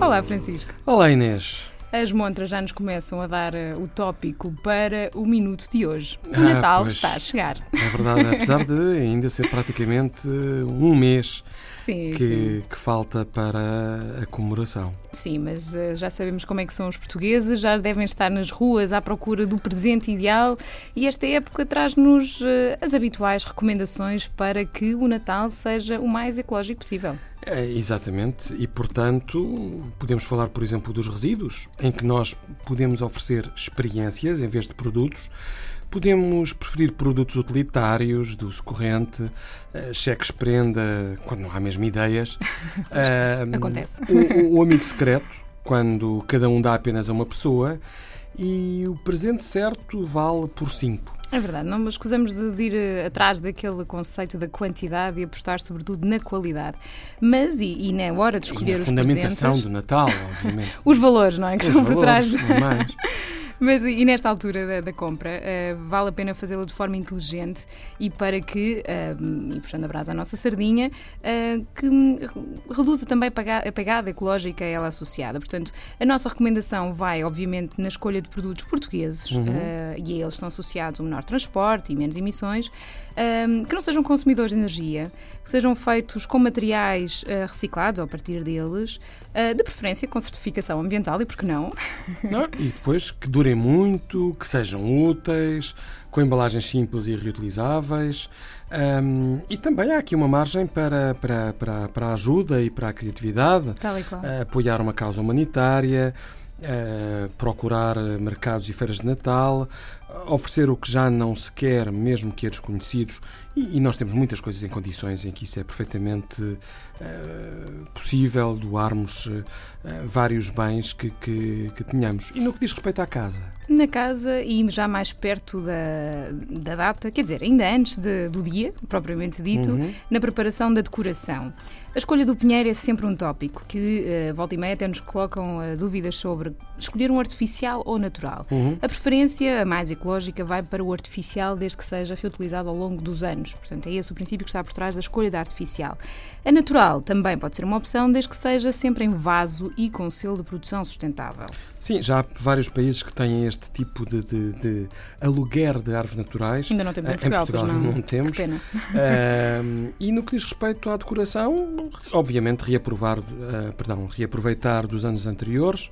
Olá, Francisco. Olá, Inês. As montras já nos começam a dar uh, o tópico para o minuto de hoje. O Ah, Natal pois. está a chegar. É verdade, apesar de ainda ser praticamente um mês Sim, sim. que, que falta para a comemoração. Sim, mas uh, já sabemos como é que são os portugueses, já devem estar nas ruas à procura do presente ideal e esta época traz-nos uh, as habituais recomendações para que o Natal seja o mais ecológico possível. É, exatamente, e portanto podemos falar, por exemplo, dos resíduos, em que nós podemos oferecer experiências em vez de produtos. Podemos preferir produtos utilitários, do corrente, eh, cheques prenda, quando não há mesmo ideias. Acontece. O, o amigo secreto, quando cada um dá apenas a uma pessoa. E o presente certo vale por cinco. É verdade, não nos escusamos de, de ir eh, atrás daquele conceito da quantidade e apostar sobretudo na qualidade. Mas, e, e na hora de E escolher na os fundamentação presentes, do Natal, obviamente. os valores, não é? Que Os estão por valores, trás. tudo mais. Mas e nesta altura da, da compra, eh, vale a pena fazê-la de forma inteligente e para que, eh, e puxando a brasa à nossa sardinha, eh, que reduza também a pegada ecológica a ela associada. Portanto, a nossa recomendação vai, obviamente, na escolha de produtos portugueses eh, e a eles estão associados um menor transporte e menos emissões, que não sejam consumidores de energia, que sejam feitos com materiais reciclados ou a partir deles, de preferência com certificação ambiental e, por que não, Não, e depois que durem muito, que sejam úteis, com embalagens simples e reutilizáveis. Ahm, e também há aqui uma margem para, para, para, para a ajuda e para a criatividade, apoiar uma causa humanitária, a procurar mercados e feiras de Natal, a oferecer o que já não se quer, mesmo que a desconhecidos. E, e nós temos muitas coisas em condições em que isso é perfeitamente eh, possível, doarmos eh, vários bens que, que, que tenhamos. E no que diz respeito à casa? Na casa e já mais perto da, da data, quer dizer, ainda antes de- do dia, propriamente dito, Uhum. na preparação da decoração. A escolha do pinheiro é sempre um tópico que, eh, volta e meia, até nos colocam eh, dúvidas sobre escolher um artificial ou natural. Uhum. A preferência, a mais ecológica, vai para o artificial desde que seja reutilizado ao longo dos anos. Portanto, é esse o princípio que está por trás da escolha da artificial. A natural também pode ser uma opção, desde que seja sempre em vaso e com selo de produção sustentável. Sim, já há vários países que têm este tipo de, de, de aluguer de árvores naturais. Ainda não temos em Eh, Portugal, pois não. não temos. Que pena. Ahm, e no que diz respeito à decoração, obviamente reaprovar, ah, perdão, reaproveitar dos anos anteriores,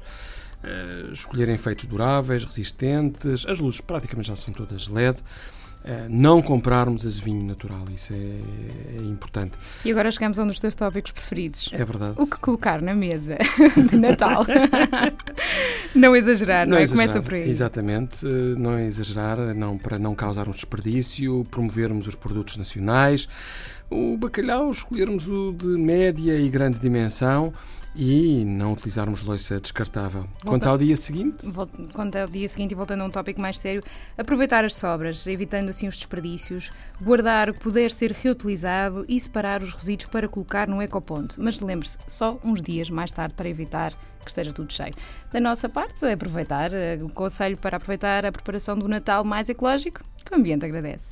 ah, escolher efeitos duráveis, resistentes, as luzes praticamente já são todas LED. Ah, não comprarmos azevinho natural, isso é, é importante. E agora chegamos a um dos teus tópicos preferidos. É verdade. O que colocar na mesa de Natal? não exagerar, não, é? exagerar, Começa por aí. Exatamente, eh, não exagerar, não, para não causar um desperdício, promovermos os produtos nacionais, o bacalhau escolhermos o de média e grande dimensão e não utilizarmos louça descartável. Quanto ao dia seguinte, Vol- Quanto ao dia seguinte, e voltando a um tópico mais sério, aproveitar as sobras, evitando assim os desperdícios, guardar o que puder ser reutilizado e separar os resíduos para colocar no ecoponto. Mas lembre-se, só uns dias mais tarde para evitar que esteja tudo cheio. Da nossa parte, é aproveitar, eh, o conselho para aproveitar a preparação do Natal mais ecológico, que o ambiente agradece.